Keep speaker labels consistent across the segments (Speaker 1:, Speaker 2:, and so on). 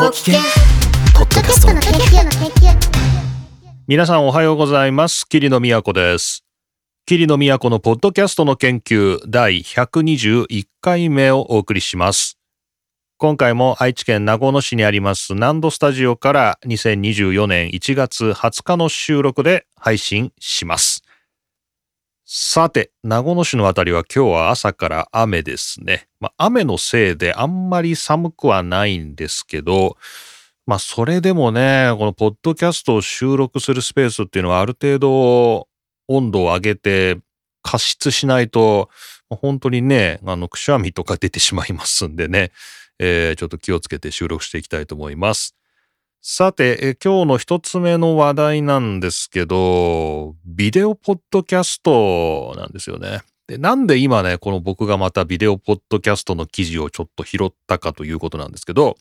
Speaker 1: ご機嫌ポッドキャストの研究の研究
Speaker 2: 皆さんおはようございます。桐野都です。桐野都のポッドキャストの研究第121回目をお送りします。今回も愛知県名古屋市にあります南度スタジオから2024年1月20日の収録で配信しますさて、名古屋市のあたりは今日は朝から雨ですね。まあ、雨のせいであんまり寒くはないんですけど、まあ、それでもね、このポッドキャストを収録するスペースっていうのはある程度温度を上げて加湿しないと、本当にね、あの、くしゃみとか出てしまいますんでね、えー、ちょっと気をつけて収録していきたいと思います。さて、今日の一つ目の話題なんですけど、ビデオポッドキャストなんですよね。で、なんで今ね、この僕がまたビデオポッドキャストの記事をちょっと拾ったかということなんですけど、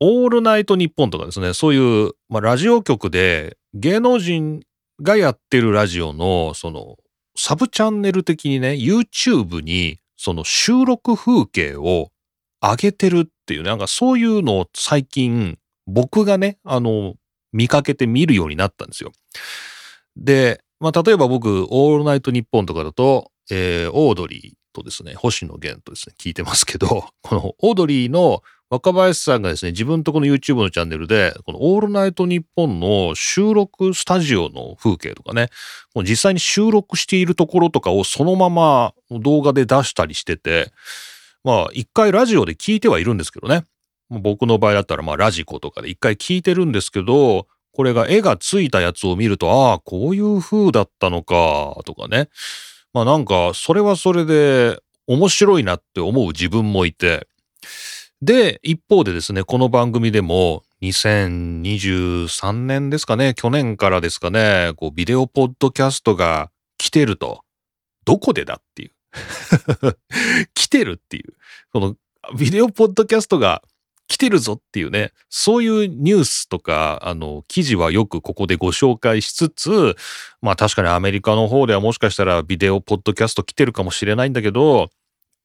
Speaker 2: オールナイトニッポンとかですね、そういう、まあ、ラジオ局で芸能人がやってるラジオの、その、サブチャンネル的にね、YouTube に、その収録風景を上げてるっていう、なんかそういうのを最近僕がね、あの、見かけて見るようになったんですよ。で、まあ、例えば僕、オールナイトニッポンとかだと、えー、オードリーとですね、星野源とですね、聞いてますけど、このオードリーの若林さんがですね、自分とこの YouTube のチャンネルで、このオールナイトニッポンの収録スタジオの風景とかね、もう実際に収録しているところとかをそのまま動画で出したりしてて、まあ一回ラジオで聞いてはいるんですけどね。僕の場合だったらまあラジコとかで一回聞いてるんですけど、これが絵がついたやつを見ると、ああ、こういう風だったのか、とかね。まあなんか、それはそれで面白いなって思う自分もいて。で、一方でですね、この番組でも2023年ですかね、去年からですかね、こうビデオポッドキャストが来てると。どこでだっていう。来てるっていう。このビデオポッドキャストが来てるぞっていうね、そういうニュースとか、あの、記事はよくここでご紹介しつつ、まあ確かにアメリカの方ではもしかしたらビデオポッドキャスト来てるかもしれないんだけど、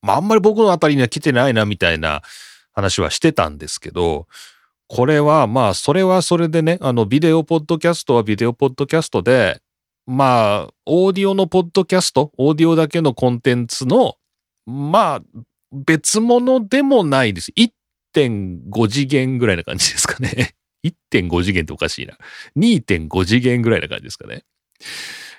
Speaker 2: まああんまり僕のあたりには来てないなみたいな話はしてたんですけど、これはまあそれはそれでね、あのビデオポッドキャストはビデオポッドキャストで、まあオーディオのポッドキャスト、オーディオだけのコンテンツの、まあ別物でもないです。1.5次元ぐらいな感じですかね。1.5次元っておかしいな。2.5次元ぐらいな感じですかね。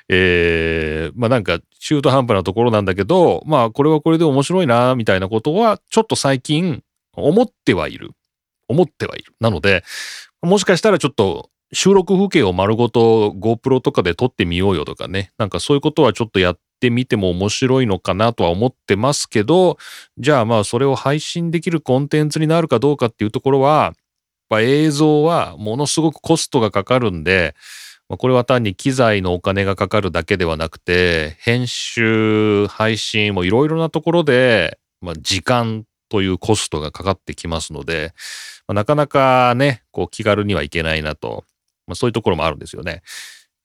Speaker 2: えー、まあなんか中途半端なところなんだけど、まあこれはこれで面白いな、みたいなことはちょっと最近思ってはいる。思ってはいる。なので、もしかしたらちょっと収録風景を丸ごと GoPro とかで撮ってみようよとかね。なんかそういうことはちょっとやっててみても面白いのかなとは思ってますけど、じゃあまあそれを配信できるコンテンツになるかどうかっていうところは、まあ、映像はものすごくコストがかかるんで、まあ、これは単に機材のお金がかかるだけではなくて、編集、配信もいろいろなところで、まあ、時間というコストがかかってきますので、まあ、なかなかね、こう気軽にはいけないなと、まあ、そういうところもあるんですよね。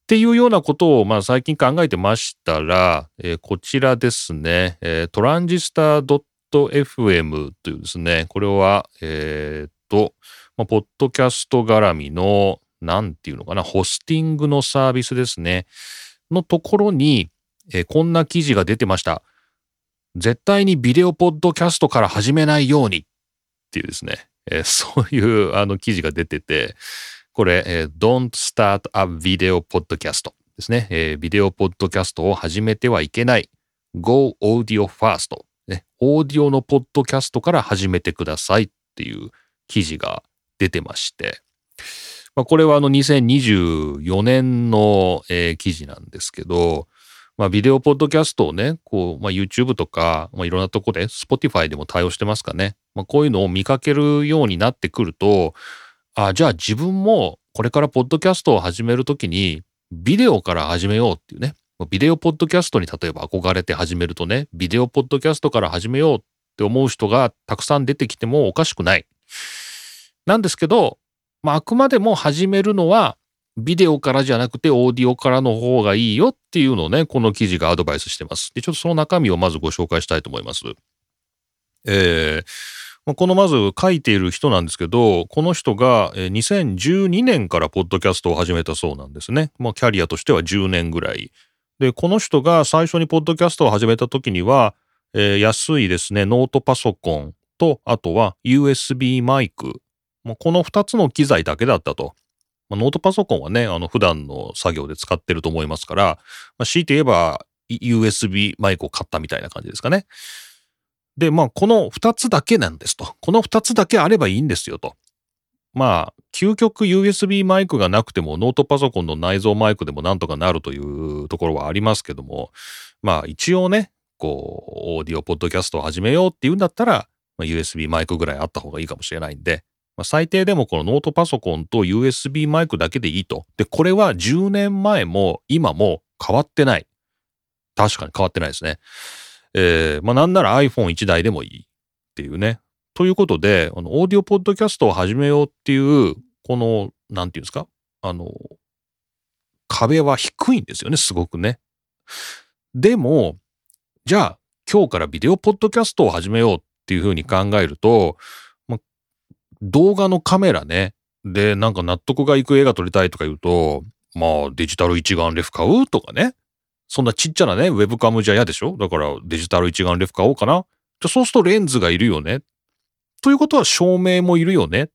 Speaker 2: っていうようなことを、まあ、最近考えてましたら、えー、こちらですね、えー、トランジスタ .fm というですね、これは、えっ、と、まあ、ポッドキャスト絡みの、なんていうのかな、ホスティングのサービスですね、のところに、えー、こんな記事が出てました。絶対にビデオポッドキャストから始めないようにっていうですね、えー、そういうあの記事が出てて、これ、えー、Don't start a video podcast ですね、えー。ビデオポッドキャストを始めてはいけない。Go audio first、ね。オーディオのポッドキャストから始めてくださいっていう記事が出てまして。まあ、これはあの2024年の、えー、記事なんですけど、まあ、ビデオポッドキャストをね、こう、まあ、YouTube とか、まあ、いろんなとこで、Spotify でも対応してますかね。まあ、こういうのを見かけるようになってくると、あ、じゃあ自分もこれからポッドキャストを始めるときに、ビデオから始めようっていうね。ビデオポッドキャストに例えば憧れて始めるとね、ビデオポッドキャストから始めようって思う人がたくさん出てきてもおかしくない。なんですけど、まあ、あくまでも始めるのは、ビデオからじゃなくてオーディオからの方がいいよっていうのをね、この記事がアドバイスしてます。で、ちょっとその中身をまずご紹介したいと思います。えー、まあこのまず書いている人なんですけど、この人が2012年からポッドキャストを始めたそうなんですね。まあキャリアとしては10年ぐらい。で、この人が最初にポッドキャストを始めた時には、えー安いですね、ノートパソコンと、あとは USB マイク。まあこの2つの機材だけだったと。まあノートパソコンはね、あの普段の作業で使ってると思いますから、まあ、強いて言えば USB マイクを買ったみたいな感じですかね。で、まあ、この2つだけなんですと。この2つだけあればいいんですよと。まあ、究極 USB マイクがなくてもノートパソコンの内蔵マイクでもなんとかなるというところはありますけども、まあ一応ね、こう、オーディオポッドキャストを始めようっていうんだったら、まあ、USB マイクぐらいあった方がいいかもしれないんで、まあ、最低でもこのノートパソコンと USB マイクだけでいいと。で、これは10年前も今も変わってない。確かに変わってないですね。えー、まあなんなら iPhone1 台でもいいっていうね。ということで、あの、オーディオポッドキャストを始めようっていう、この、なんていうんですか？あの、壁は低いんですよね、すごくね。でも、じゃあ、今日からビデオポッドキャストを始めようっていうふうに考えると、ま、動画のカメラね、で、なんか納得がいく映画撮りたいとか言うと、まあ、デジタル一眼レフ買うとかね。そんなちっちゃなね、ウェブカムじゃ嫌でしょ？だからデジタル一眼レフ買おうかな？じゃそうするとレンズがいるよね？ということは照明もいるよね？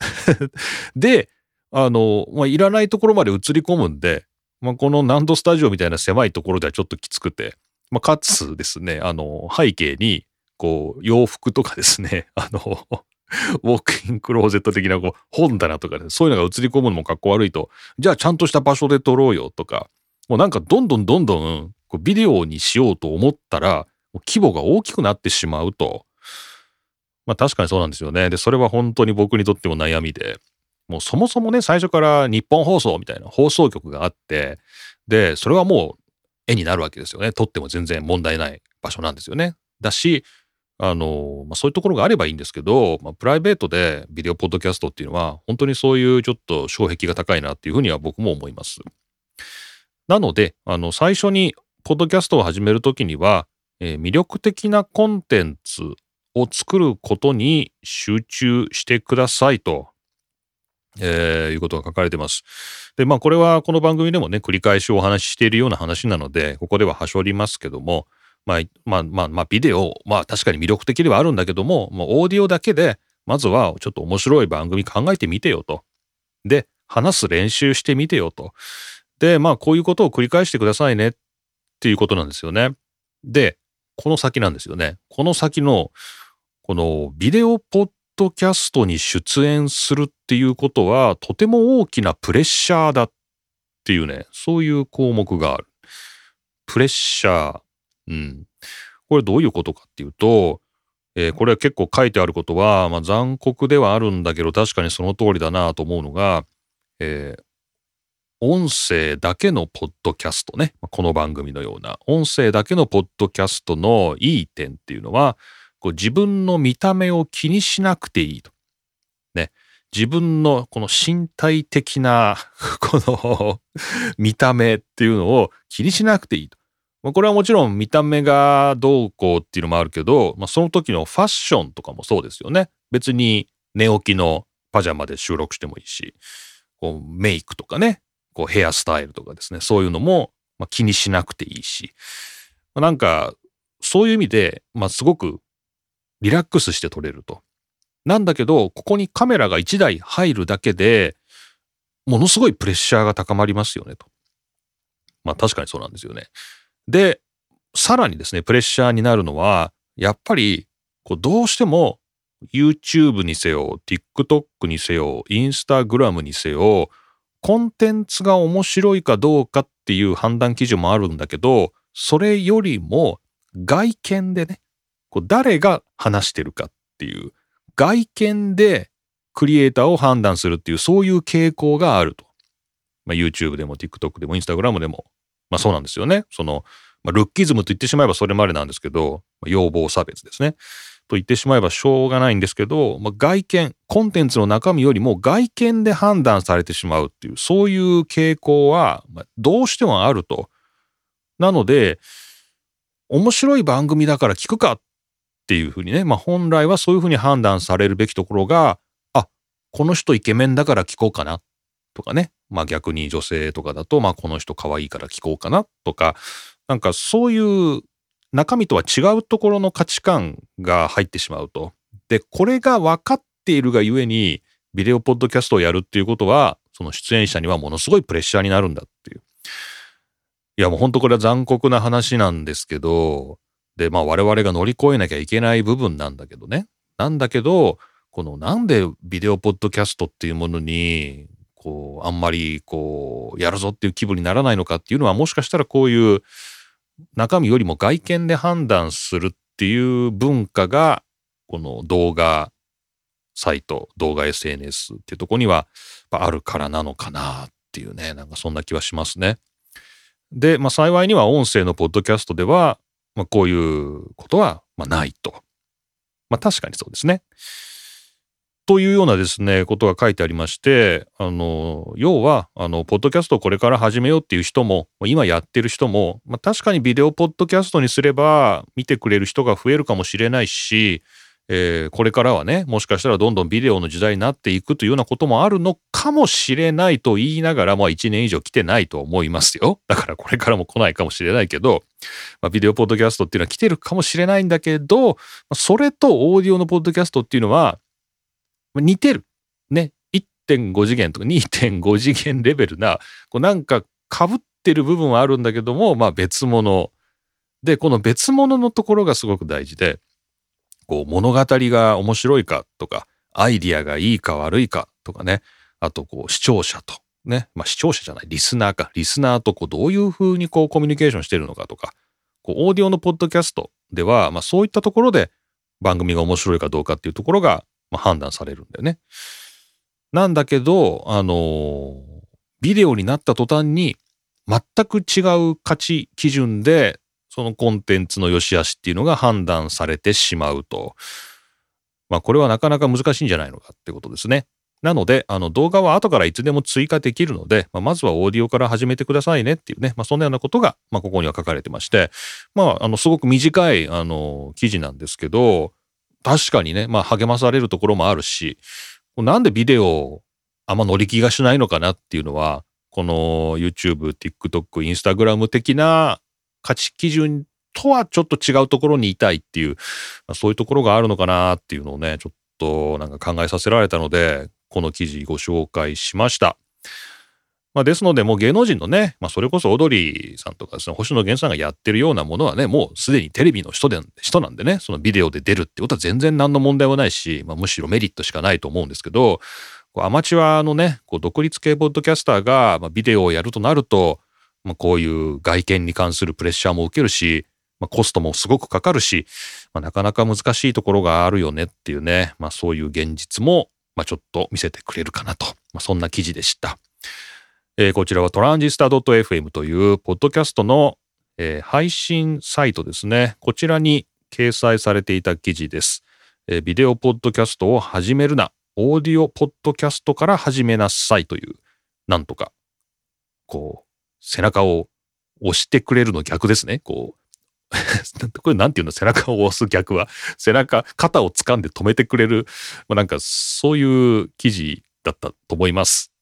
Speaker 2: で、あの、まあ、いらないところまで映り込むんで、まあ、このナンドスタジオみたいな狭いところではちょっときつくて、まあ、かつですね、あの、背景に、こう、洋服とかですね、あの、ウォークインクローゼット的なこう本棚とかで、そういうのが映り込むのもかっこ悪いと、じゃあちゃんとした場所で撮ろうよとか、もうなんかどんどんどんどんこうビデオにしようと思ったら、規模が大きくなってしまうと。まあ確かにそうなんですよね。で、それは本当に僕にとっても悩みで、もうそもそもね、最初から日本放送みたいな放送局があって、で、それはもう絵になるわけですよね。撮っても全然問題ない場所なんですよね。だし、あの、まあ、そういうところがあればいいんですけど、まあ、プライベートでビデオポッドキャストっていうのは、本当にそういうちょっと障壁が高いなっていうふうには僕も思います。なので、あの、最初にポッドキャストを始めるときには、えー魅力的なコンテンツを作ることに集中してくださいと、えーいうことが書かれてます。で、まあこれはこの番組でもね、繰り返しお話ししているような話なので、ここでははしょりますけども、まあ、まあまあまあビデオ、まあ確かに魅力的ではあるんだけども、もうオーディオだけで、まずはちょっと面白い番組考えてみてよと。で、話す練習してみてよと。で、まあこういうことを繰り返してくださいねっていうことなんですよね。で、この先なんですよね。この先の、このビデオポッドキャストに出演するっていうことは、とても大きなプレッシャーだっていうね、そういう項目がある。プレッシャー。うん。これどういうことかっていうと、えーこれは結構書いてあることは、まあ、残酷ではあるんだけど、確かにその通りだなと思うのが、えー音声だけのポッドキャストね。この番組のような、音声だけのポッドキャストのいい点っていうのは、こう自分の見た目を気にしなくていいと。ね。自分のこの身体的な、この見た目っていうのを気にしなくていいと。まあ、これはもちろん見た目がどうこうっていうのもあるけど、まあ、その時のファッションとかもそうですよね。別に寝起きのパジャマで収録してもいいし、こうメイクとかね、こうヘアスタイルとかですね、そういうのもまあ気にしなくていいし、まあなんかそういう意味で、まあ、すごくリラックスして撮れると。なんだけど、ここにカメラが1台入るだけで、ものすごいプレッシャーが高まりますよねと。まあ確かにそうなんですよね。で、さらにですね、プレッシャーになるのは、やっぱり、こうどうしても YouTube にせよ、TikTok にせよ、Instagram にせよ、コンテンツが面白いかどうかっていう判断基準もあるんだけど、それよりも外見でね、こう誰が話してるかっていう、外見でクリエイターを判断するっていう、そういう傾向があると。まあ、YouTube でも TikTok でも Instagram でも、まあそうなんですよね。その、まあ、ルッキズムと言ってしまえばそれまでなんですけど、まあ要望差別ですね。と言ってしまえばしょうがないんですけど、まあ、外見、コンテンツの中身よりも外見で判断されてしまうっていう、そういう傾向は、どうしてもあると。なので、面白い番組だから聞くかっっていうふうにね、まあ本来はそういうふうに判断されるべきところが、あ、この人イケメンだから聞こうかなとかね、まあ逆に女性とかだと、まあこの人可愛いから聞こうかなとか、なんかそういう中身とは違うところの価値観が入ってしまうと。で、これが分かっているがゆえに、ビデオポッドキャストをやるっていうことは、その出演者にはものすごいプレッシャーになるんだっていう。いやもう本当これは残酷な話なんですけど、で、まあ我々が乗り越えなきゃいけない部分なんだけどね。なんだけど、このなんでビデオポッドキャストっていうものに、こう、あんまりこう、やるぞっていう気分にならないのかっていうのはもしかしたらこういう中身よりも外見で判断するっていう文化が、この動画サイト、動画 SNS っていうとこにはあるからなのかなっていうね、なんかそんな気はしますね。で、まあ幸いには音声のポッドキャストでは、まあこういうことはまあないと。まあ確かにそうですね。というようなですね、ことが書いてありまして、あの、要は、あの、ポッドキャストをこれから始めようっていう人も、今やってる人も、まあ、確かにビデオポッドキャストにすれば、見てくれる人が増えるかもしれないし、えー、これからはね、もしかしたらどんどんビデオの時代になっていくというようなこともあるのかもしれないと言いながら、まあ1年以上来てないと思いますよ。だからこれからも来ないかもしれないけど、まあ、ビデオポッドキャストっていうのは来てるかもしれないんだけど、それとオーディオのポッドキャストっていうのは、似てる。ね。1.5次元とか2.5次元レベルな、こうなんか被ってる部分はあるんだけども、まあ別物。で、この別物のところがすごく大事で、こう物語が面白いかとか、アイディアがいいか悪いかとかね、あとこう視聴者と、ね、まあ視聴者じゃない、リスナーか、リスナーとこうどういうふうにこうコミュニケーションしてるのかとか、こうオーディオのポッドキャストでは、まあそういったところで番組が面白いかどうかっていうところがまあ、判断されるんだよね。なんだけど、あの、ビデオになった途端に全く違う価値基準でそのコンテンツの良し悪しっていうのが判断されてしまうと。まあこれはなかなか難しいんじゃないのかってことですね。なので、あの動画は後からいつでも追加できるので、まあ、まずはオーディオから始めてくださいねっていうね、まあ、そんなようなことが、まあ、ここには書かれてまして、まあ、あの、すごく短い、あの、記事なんですけど、確かにね、まあ励まされるところもあるし、なんでビデオあんま乗り気がしないのかなっていうのは、この YouTube、TikTok、Instagram 的な価値基準とはちょっと違うところにいたいっていう、そういうところがあるのかなっていうのをね、ちょっとなんか考えさせられたので、この記事ご紹介しました。まあ、ですので、もう芸能人のね、まあ、それこそオードリーさんとかですね、星野源さんがやってるようなものはね、もうすでにテレビの人で、人なんでね、そのビデオで出るってことは全然何の問題はないし、まあ、むしろメリットしかないと思うんですけど、こうアマチュアのね、こう独立系ポッドキャスターが、まあ、ビデオをやるとなると、まあ、こういう外見に関するプレッシャーも受けるし、まあ、コストもすごくかかるし、まあ、なかなか難しいところがあるよねっていうね、まあ、そういう現実も、まあ、ちょっと見せてくれるかなと、まあ、そんな記事でした。えー、こちらはトランジスタ .fm というポッドキャストの、えー、配信サイトですね。こちらに掲載されていた記事です、えー、ビデオポッドキャストを始めるな。オーディオポッドキャストから始めなさいという、なんとか、こう、背中を押してくれるの逆ですね。こう、これなんていうの？背中を押す逆は、背中、肩を掴んで止めてくれる、まあ、なんかそういう記事だったと思います。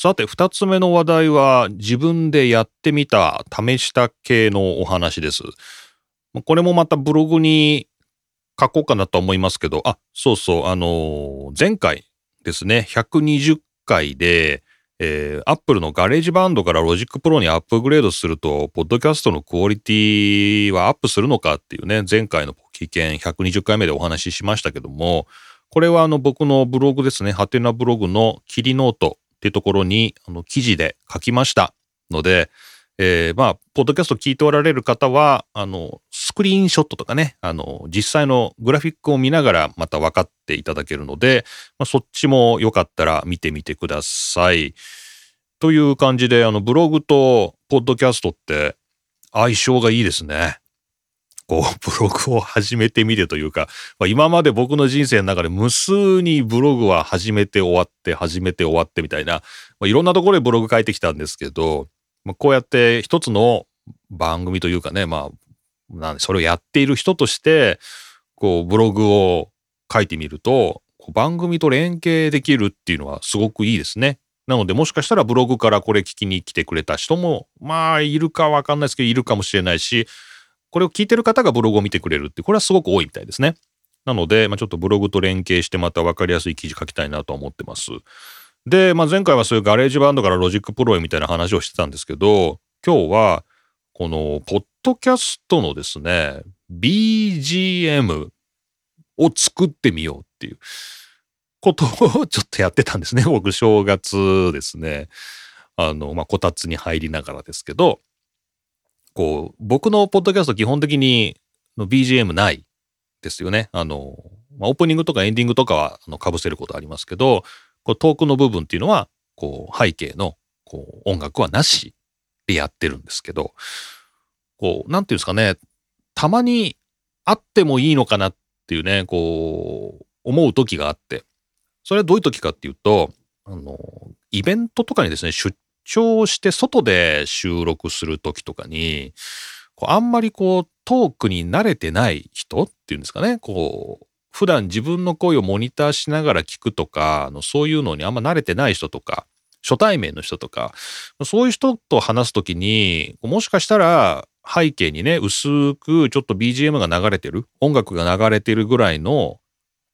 Speaker 2: さて、二つ目の話題は自分でやってみた、試した系のお話です。これもまたブログに書こうかなと思いますけど、あ、そうそう、あの、前回ですね、120回で、えー、アップルの GarageBandから Logic Proにアップグレードすると、ポッドキャストのクオリティはアップするのかっていうね、前回の危険120回目でお話ししましたけども、これはあの僕のブログですね、ハテナブログのキリノートっていうところに、あの、記事で書きましたので、えー、まあ、ポッドキャスト聞いておられる方は、あの、スクリーンショットとかね、あの、実際のグラフィックを見ながらまた分かっていただけるので、まあ、そっちもよかったら見てみてください。という感じで、あの、ブログとポッドキャストって相性がいいですね。こう、ブログを始めてみてというか、まあ、今まで僕の人生の中で無数にブログは始めて終わって、始めて終わってみたいな、まあ、いろんなところでブログ書いてきたんですけど、まあ、こうやって一つの番組というかね、まあ、なんでそれをやっている人として、こう、ブログを書いてみると、番組と連携できるっていうのはすごくいいですね。なので、もしかしたらブログからこれ聞きに来てくれた人も、まあ、いるかわかんないですけど、いるかもしれないし、これを聞いてる方がブログを見てくれるって、これはすごく多いみたいですね。なので、まあ、ちょっとブログと連携してまた分かりやすい記事書きたいなと思ってます。で、まあ、前回はそういう GarageBandから Logic Proへみたいな話をしてたんですけど、今日は、この、ポッドキャストのですね、BGM を作ってみようっていうことをちょっとやってたんですね。僕、正月ですね。あの、まあ、こたつに入りながらですけど、こう、僕のポッドキャスト基本的に BGM ないですよね。あの、まあ、オープニングとかエンディングとかはあの被せることありますけど、こうトークの部分っていうのは、こう、背景の、こう、音楽はなしでやってるんですけど、こう、なんていうんですかね、たまにあってもいいのかなっていうね、こう、思う時があって、それはどういう時かっていうと、あの、イベントとかにですね、出張して外で収録する時とかに、こうあんまりこうトークに慣れてない人っていうんですかね、こう、普段自分の声をモニターしながら聞くとか、のそういうのにあんま慣れてない人とか、初対面の人とか、そういう人と話すときに、もしかしたら背景にね、薄くちょっと BGM が流れてる、音楽が流れてるぐらいの、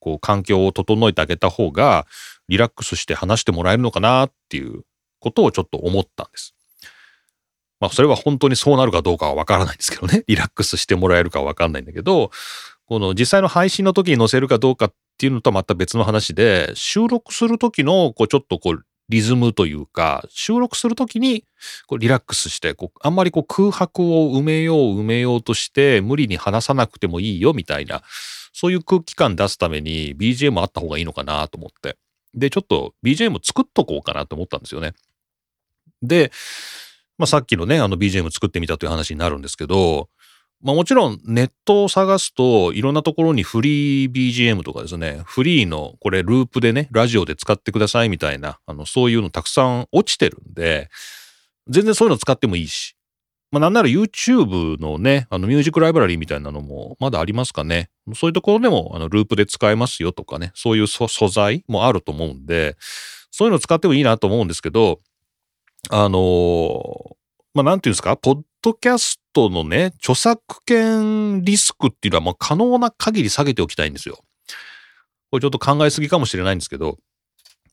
Speaker 2: こう、環境を整えてあげた方が、リラックスして話してもらえるのかなっていうことをちょっと思ったんです。まあ、それは本当にそうなるかどうかはわからないんですけどね。リラックスしてもらえるかはわかんないんだけど、この実際の配信の時に載せるかどうかっていうのとはまた別の話で、収録する時の、こう、ちょっとこう、リズムというか、収録するときにこうリラックスして、あんまりこう空白を埋めよう埋めようとして、無理に話さなくてもいいよみたいな、そういう空気感出すために BGM あった方がいいのかなと思って。で、ちょっと BGM 作っとこうかなと思ったんですよね。で、まあ、さっきのね、あの BGM 作ってみたという話になるんですけど、まあもちろんネットを探すといろんなところにフリー BGM とかですね、フリーのこれループでね、ラジオで使ってくださいみたいな、あのそういうのたくさん落ちてるんで、全然そういうの使ってもいいし、まあなんなら YouTube のね、あのミュージックライブラリーみたいなのもまだありますかね。そういうところでもあのループで使えますよとかね、そういう素材もあると思うんで、そういうの使ってもいいなと思うんですけど、あの、まあなんていうんですか、ポッドキャストのね、著作権リスクっていうのはもう可能な限り下げておきたいんですよ。これちょっと考えすぎかもしれないんですけど、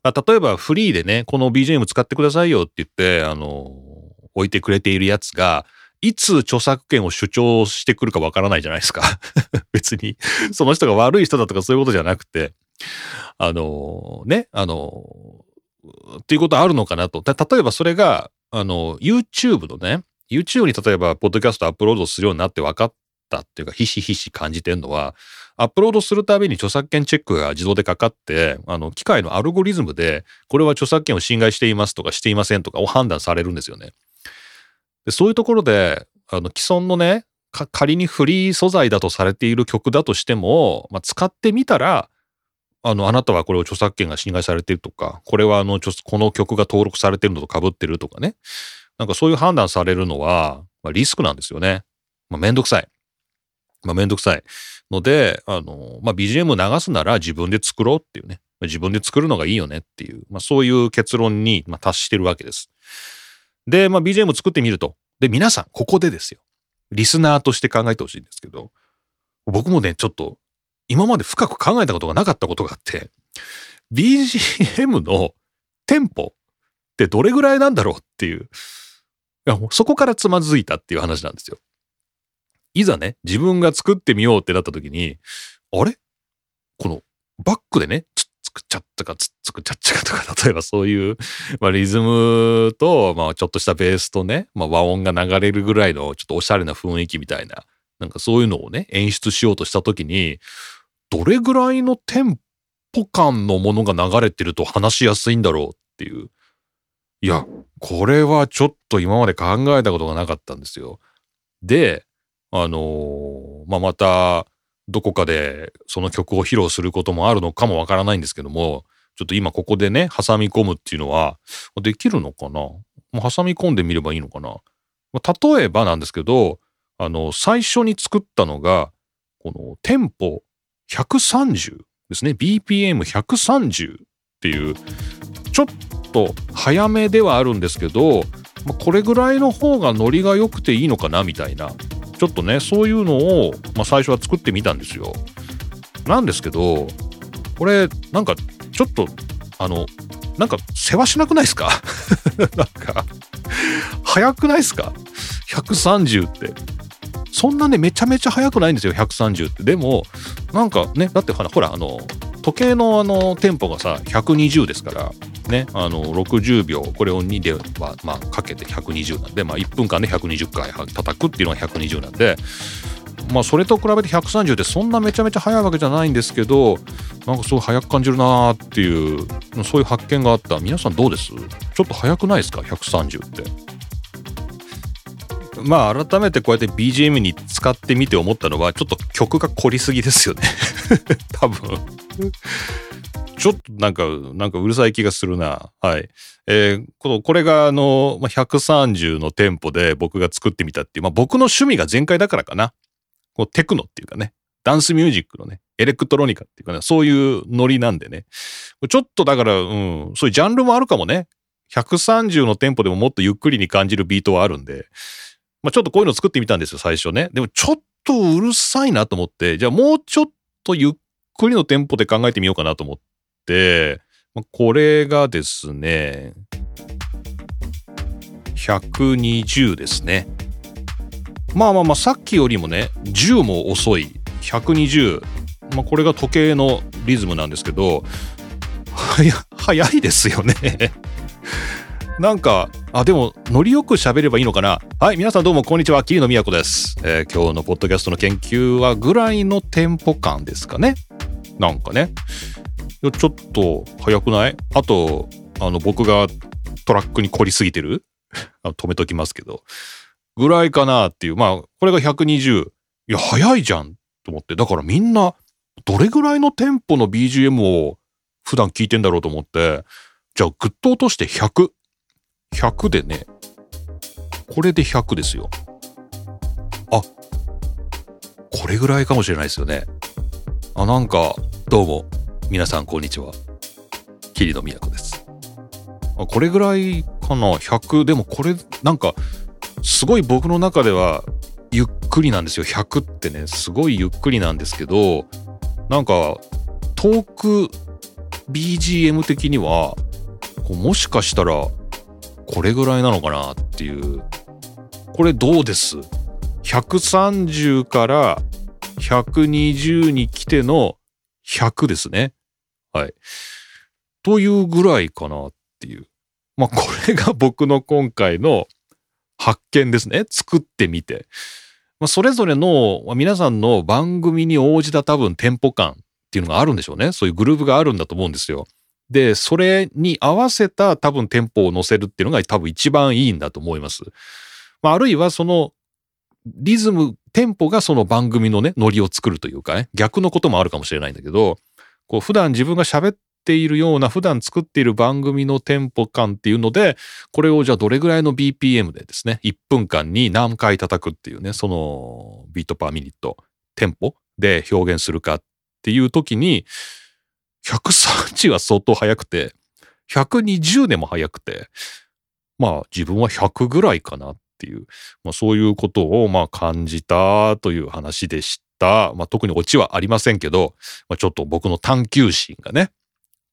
Speaker 2: まあ、例えばフリーでね、この BGM 使ってくださいよって言って、あの、置いてくれているやつが、いつ著作権を主張してくるかわからないじゃないですか。別に、その人が悪い人だとかそういうことじゃなくて、あの、ね、あの、っていうことあるのかなと。例えばそれが、あの、YouTube のね、YouTube に例えば、ポッドキャストアップロードするようになって分かったっていうか、ひしひし感じてるのは、アップロードするたびに著作権チェックが自動でかかって、あの、機械のアルゴリズムで、これは著作権を侵害していますとかしていませんとかを判断されるんですよね。でそういうところで、あの、既存のね、仮にフリー素材だとされている曲だとしても、まあ、使ってみたら、あの、あなたはこれを著作権が侵害されてるとか、これはあの、この曲が登録されてるのと被ってるとかね。なんかそういう判断されるのは、まあ、リスクなんですよね。まあ、めんどくさい。まあ、めんどくさい。ので、あの、まあ、BGM 流すなら自分で作ろうっていうね。自分で作るのがいいよねっていう、まあ、そういう結論に、まあ、達してるわけです。で、まあ、BGM 作ってみると。で、皆さん、ここでですよ。リスナーとして考えてほしいんですけど、僕もね、ちょっと、今まで深く考えたことがなかったことがあって、BGM のテンポってどれぐらいなんだろうっていう、いや、もうそこからつまずいたっていう話なんですよ。いざね、自分が作ってみようってなった時に、あれ？このバックでね、つっつくちゃったかつっつくちゃっちゃかとか、例えばそういう、まあ、リズムと、まあ、ちょっとしたベースとね、まあ、和音が流れるぐらいのちょっとおしゃれな雰囲気みたいな、なんかそういうのをね、演出しようとした時に、どれぐらいのテンポ感のものが流れてると話しやすいんだろうっていう。いや、これはちょっと今まで考えたことがなかったんですよ。で、あのー、まあ、また、どこかでその曲を披露することもあるのかもわからないんですけども、ちょっと今ここでね、挟み込むっていうのは、できるのかな？もう挟み込んでみればいいのかな？ま例えばなんですけど、あの、最初に作ったのが、このテンポ130ですね。BPM130 っていう、ちょっと早めではあるんですけど、これぐらいの方がノリが良くていいのかなみたいな、ちょっとね、そういうのを、まあ、最初は作ってみたんですよ。なんですけど、これ、なんか、ちょっと、あの、なんか、世話しなくないですか？なんか、早くないですか ?130 って。そんなね、めちゃめちゃ速くないんですよ、130って。でも、なんかね、だってほら、ほら、あの、時計のあの、テンポがさ、120ですから、ね、あの、60秒、これを2で、まあ、かけて120なんで、まあ、1分間で120回叩くっていうのが120なんで、まあ、それと比べて130ってそんなめちゃめちゃ速いわけじゃないんですけど、なんかすごい速く感じるなーっていう、そういう発見があった。皆さんどうです？ちょっと速くないですか ?130 って。まあ改めてこうやって BGM に使ってみて思ったのはちょっと曲が凝りすぎですよね。多分。ちょっとなんかなんかうるさい気がするな。はい。えーこのこれがあのま130のテンポで僕が作ってみたっていう、まあ、僕の趣味が全開だからかな。こうテクノっていうかね。ダンスミュージックのね。エレクトロニカっていうかね。そういうノリなんでね。ちょっとだからうん。そういうジャンルもあるかもね。130のテンポでももっとゆっくりに感じるビートはあるんで。まあ、ちょっとこういうの作ってみたんですよ、最初ね。でもちょっとうるさいなと思って、じゃあもうちょっとゆっくりのテンポで考えてみようかなと思って、まあこれがですね、120ですね。まあまあまあ、さっきよりもね、10も遅い。120。まあこれが時計のリズムなんですけど、早いですよね。なんか、あ、でも、ノリよく喋ればいいのかな？はい、皆さんどうもこんにちは、桐野都です。えー今日のポッドキャストの研究はぐらいのテンポ感ですかね？なんかね。いやちょっと早くない？あと、あの、僕がトラックに凝りすぎてる？あ止めときますけど。ぐらいかなっていう。まあ、これが120。いや、早いじゃんと思って。だからみんな、どれぐらいのテンポの BGM を普段聞いてんだろうと思って、じゃあぐっと落として100。100でね、これで100ですよ。あ、これぐらいかもしれないですよね。あ、なんか、どうも、皆さんこんにちは。桐野都です。あ、これぐらいかな ?100。でもこれ、なんか、すごい僕の中では、ゆっくりなんですよ。100ってね、すごいゆっくりなんですけど、なんか、トーク BGM 的には、もしかしたら、これぐらいなのかなっていう。これどうです ?130 から120に来ての100ですね。はい。というぐらいかなっていう。まあこれが僕の今回の発見ですね。作ってみて。まあそれぞれの皆さんの番組に応じた多分テンポ感っていうのがあるんでしょうね。そういうグルーヴがあるんだと思うんですよ。で、それに合わせた多分テンポを乗せるっていうのが多分一番いいんだと思います。まあ、あるいはそのリズム、テンポがその番組のね、ノリを作るというかね、逆のこともあるかもしれないんだけど、こう普段自分が喋っているような、普段作っている番組のテンポ感っていうので、これをじゃあどれぐらいの BPM でですね、1分間に何回叩くっていうね、そのビートパーミニット、テンポで表現するかっていう時に、130は相当速くて、120でも速くて、まあ自分は100ぐらいかなっていう、まあそういうことをまあ感じたという話でした。まあ特にオチはありませんけど、まあちょっと僕の探求心がね、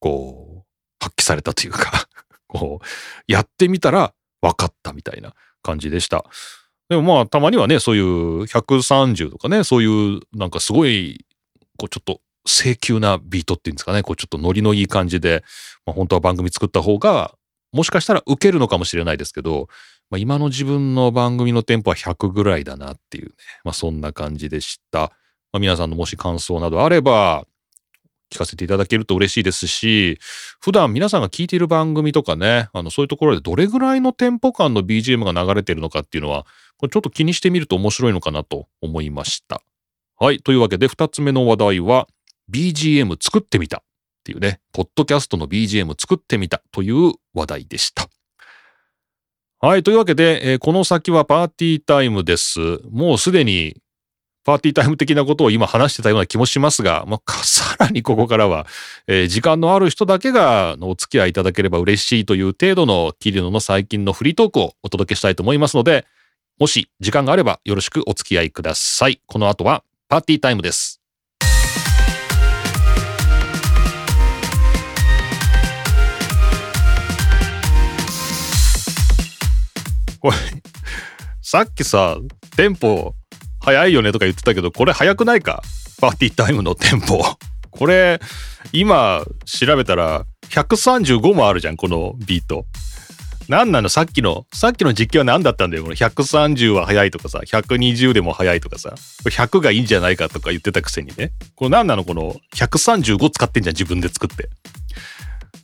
Speaker 2: こう、発揮されたというか、こう、やってみたら分かったみたいな感じでした。でもまあたまにはね、そういう130とかね、そういうなんかすごい、こうちょっと請求なビートっていうんですかね、こうちょっとノリのいい感じで、まあ、本当は番組作った方が、もしかしたら受けるのかもしれないですけど、まあ、今の自分の番組のテンポは100ぐらいだなっていうね、まあ、そんな感じでした。まあ、皆さんのもし感想などあれば、聞かせていただけると嬉しいですし、普段皆さんが聞いている番組とかね、あの、そういうところでどれぐらいのテンポ感の BGM が流れてるのかっていうのは、これちょっと気にしてみると面白いのかなと思いました。はい。というわけで、二つ目の話題は、BGM 作ってみたっていうね、ポッドキャストの BGM 作ってみたという話題でした。はい。というわけで、えーこの先はパーティータイムです。もうすでにパーティータイム的なことを今話してたような気もしますが、まあ、さらにここからは、えー時間のある人だけがお付き合いいただければ嬉しいという程度のキリノの最近のフリートークをお届けしたいと思いますので、もし時間があればよろしくお付き合いください。この後はパーティータイムです。これ、さっきさ、テンポ早いよねとか言ってたけど、これ早くないか？パーティータイムのテンポ。これ、今調べたら135もあるじゃん、このビート。なんなの？さっきの、さっきの実況は何だったんだよ？この130は早いとかさ、120でも早いとかさ、100がいいんじゃないかとか言ってたくせにね。これ何なの？この135使ってんじゃん、自分で作って。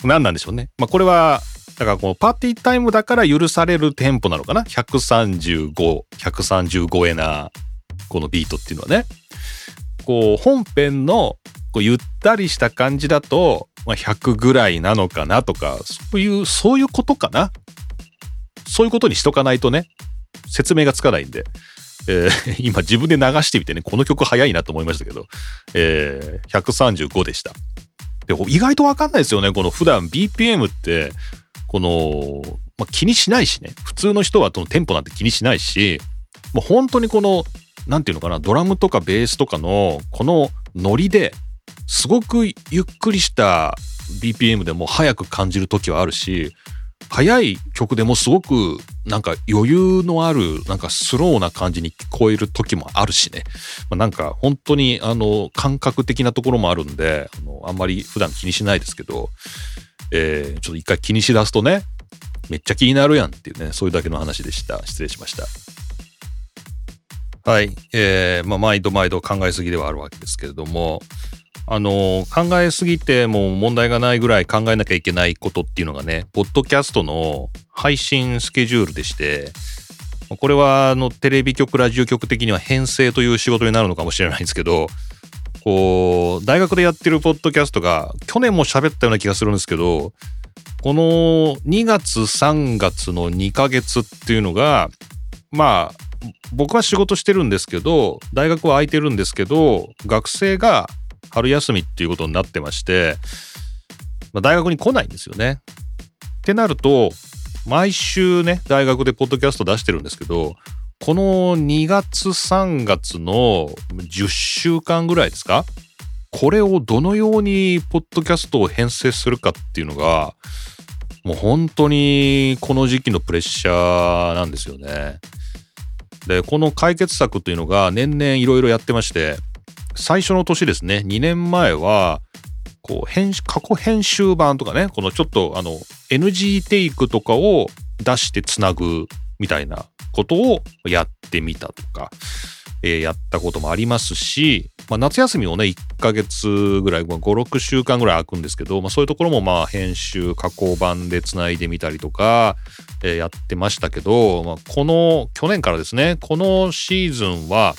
Speaker 2: 何なんでしょうね。まあこれは、だからこのパーティータイムだから許されるテンポなのかな ?135、135エな、このビートっていうのはね。こう、本編のこうゆったりした感じだと、まあ、100ぐらいなのかなとか、そういう、そういうことかな？そういうことにしとかないとね、説明がつかないんで。えー 今自分で流してみてね、この曲早いなと思いましたけど、えー135でした。で意外とわかんないですよね。この普段 BPM って、この、まあ、気にしないしね。普通の人はそのテンポなんて気にしないし、もう本当にこの、なんていうのかな、ドラムとかベースとかの、このノリですごくゆっくりした BPM でも早く感じる時はあるし、早い曲でもすごくなんか余裕のあるなんかスローな感じに聞こえる時もあるしね、まあ、なんか本当にあの感覚的なところもあるんであのあんまり普段気にしないですけど、えーちょっと一回気にしだすとねめっちゃ気になるやんっていうねそういうだけの話でした。失礼しました。はい。えーまあ毎度毎度考えすぎではあるわけですけれどもあの考えすぎても問題がないぐらい考えなきゃいけないことっていうのがね、ポッドキャストの配信スケジュールでして、これはあのテレビ局、ラジオ局的には編成という仕事になるのかもしれないんですけど、こう、大学でやってるポッドキャストが、去年も喋ったような気がするんですけど、この2月、3月の2ヶ月っていうのが、まあ、僕は仕事してるんですけど、大学は空いてるんですけど、学生が春休みっていうことになってまして、まあ、大学に来ないんですよね。ってなると、毎週ね、大学でポッドキャスト出してるんですけど、この2月3月の10週間ぐらいですか？これをどのようにポッドキャストを編成するかっていうのが、もう本当にこの時期のプレッシャーなんですよね。で、この解決策というのが年々いろいろやってまして、最初の年ですね、2年前は、こう、編、過去編集版とかね、このちょっとあの、NG テイクとかを出してつなぐみたいなことをやってみたとか、えーやったこともありますし、まあ、夏休みをね、1ヶ月ぐらい、まあ5、6週間ぐらい空くんですけど、まあ、そういうところもまあ、編集、加工版でつないでみたりとか、えーやってましたけど、まあ、この、去年からですね、このシーズンは、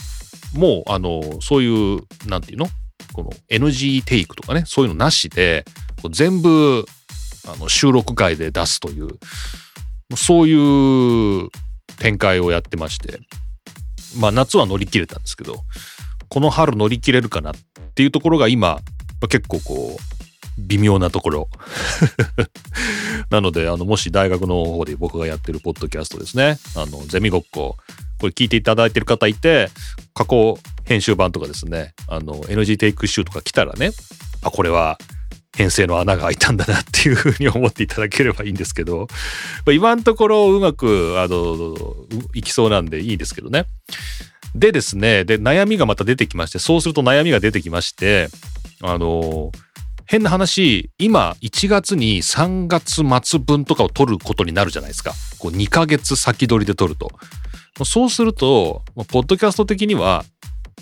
Speaker 2: もう、あの、そういう、なんていうの？この NG テイクとかね、そういうのなしで、全部、あの、収録回で出すという、そういう展開をやってまして、まあ夏は乗り切れたんですけど、この春乗り切れるかなっていうところが今、結構こう、微妙なところ。なので、あの、もし大学の方で僕がやってるポッドキャストですね、あの、ゼミごっこ、これ聞いていただいてる方いて、過去編集版とかですね、あの、NG テイク集とか来たらね、あ、これは編成の穴が開いたんだなっていうふうに思っていただければいいんですけど、まあ今のところうまく、あの、いきそうなんでいいですけどね。でですね、で、悩みがまた出てきまして、そうすると悩みが出てきまして、あの、変な話、今1月に3月末分とかを取ることになるじゃないですか。こう2ヶ月先取りで取ると。そうすると、ポッドキャスト的には、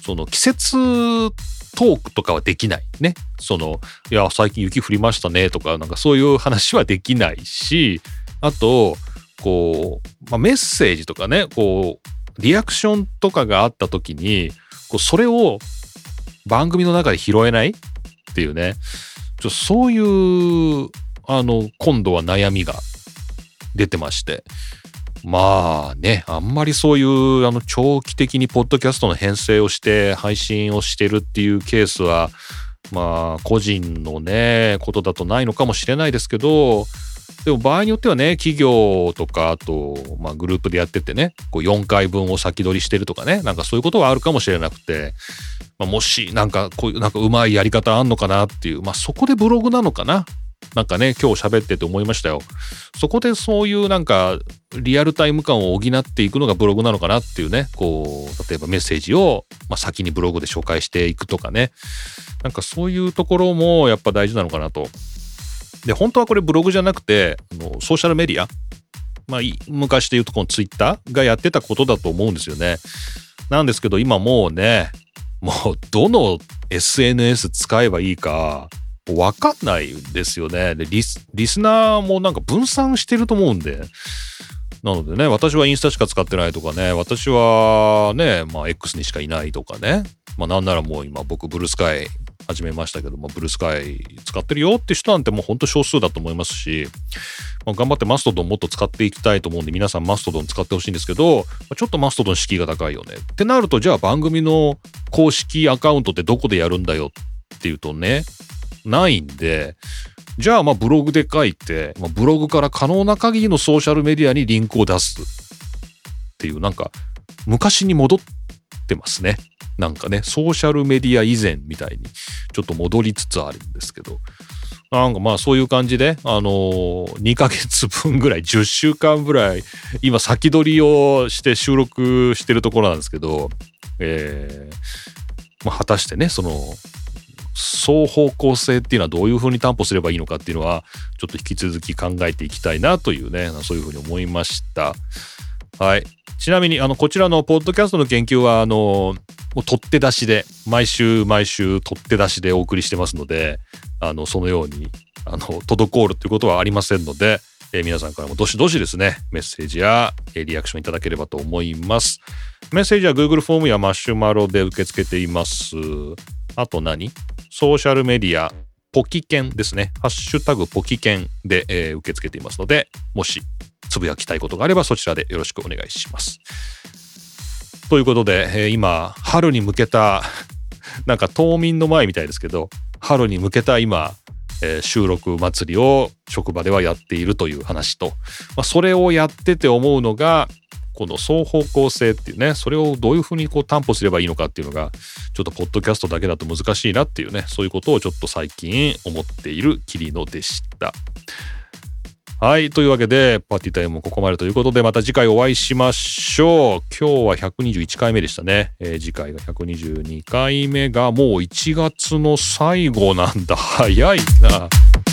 Speaker 2: その季節トークとかはできないね。その、いや、最近雪降りましたねとか、なんかそういう話はできないし、あと、こう、まあ、メッセージとかね、こう、リアクションとかがあった時に、こうそれを番組の中で拾えないっていうね、ちょそういう、あの、今度は悩みが出てまして。まあね、あんまりそういうあの長期的にポッドキャストの編成をして配信をしてるっていうケースは、まあ個人のね、ことだとないのかもしれないですけど、でも場合によってはね、企業とか、あと、まあグループでやっててね、こう4回分を先取りしてるとかね、なんかそういうことはあるかもしれなくて、まあ、もしなんかこういうなんかうまいやり方あんのかなっていう、まあそこでブログなのかな。なんかね、今日喋ってて思いましたよ。そこでそういうなんかリアルタイム感を補っていくのがブログなのかなっていうね、こう、例えばメッセージを、まあ、先にブログで紹介していくとかね。なんかそういうところもやっぱ大事なのかなと。で、本当はこれブログじゃなくて、あのソーシャルメディア、まあ、昔で言うとこのツイッターがやってたことだと思うんですよね。なんですけど今もうね、もうどの SNS 使えばいいか、わかんないですよね。でリス、リスナーもなんか分散してると思うんで。なのでね、私はインスタしか使ってないとかね、私はね、まあ X にしかいないとかね、まあなんならもう今僕ブルースカイ始めましたけども、ブルースカイ使ってるよって人なんてもうほんと少数だと思いますし、まあ、頑張ってマストドンもっと使っていきたいと思うんで、皆さんマストドン使ってほしいんですけど、ちょっとマストドン敷居が高いよね。ってなると、じゃあ番組の公式アカウントってどこでやるんだよっていうとね、ないんで、じゃあまあブログで書いて、まあ、ブログから可能な限りのソーシャルメディアにリンクを出すっていうなんか昔に戻ってますね。なんかね、ソーシャルメディア以前みたいにちょっと戻りつつあるんですけど、なんかまあそういう感じで、あのー、2ヶ月分ぐらい、10週間ぐらい、今先取りをして収録してるところなんですけど、えー、まあ果たしてね、その、双方向性っていうのはどういうふうに担保すればいいのかっていうのは、ちょっと引き続き考えていきたいなというね、そういうふうに思いました。はい。ちなみに、あの、こちらのポッドキャストの研究は、あの、もう取って出しで、毎週毎週取って出しでお送りしてますので、あの、そのように、あの、滞るということはありませんので、え、皆さんからもどしどしですね、メッセージや、え、リアクションいただければと思います。メッセージは Google フォームやマシュマロで受け付けています。あと何？ソーシャルメディア、ポキケンですね。ハッシュタグポキケンで、えー、受け付けていますので、もしつぶやきたいことがあればそちらでよろしくお願いします。ということで、えー、今、春に向けた、なんか冬眠の前みたいですけど、春に向けた今、えー、収録祭りを職場ではやっているという話と、まあ、それをやってて思うのが、この双方向性っていうね、それをどういうふうにこう担保すればいいのかっていうのが、ちょっとポッドキャストだけだと難しいなっていうね、そういうことをちょっと最近思っているキリノでした。はい。というわけで、パーティータイムもここまでということで、また次回お会いしましょう。今日は121回目でしたね。えー、次回が122回目がもう1月の最後なんだ。早いな。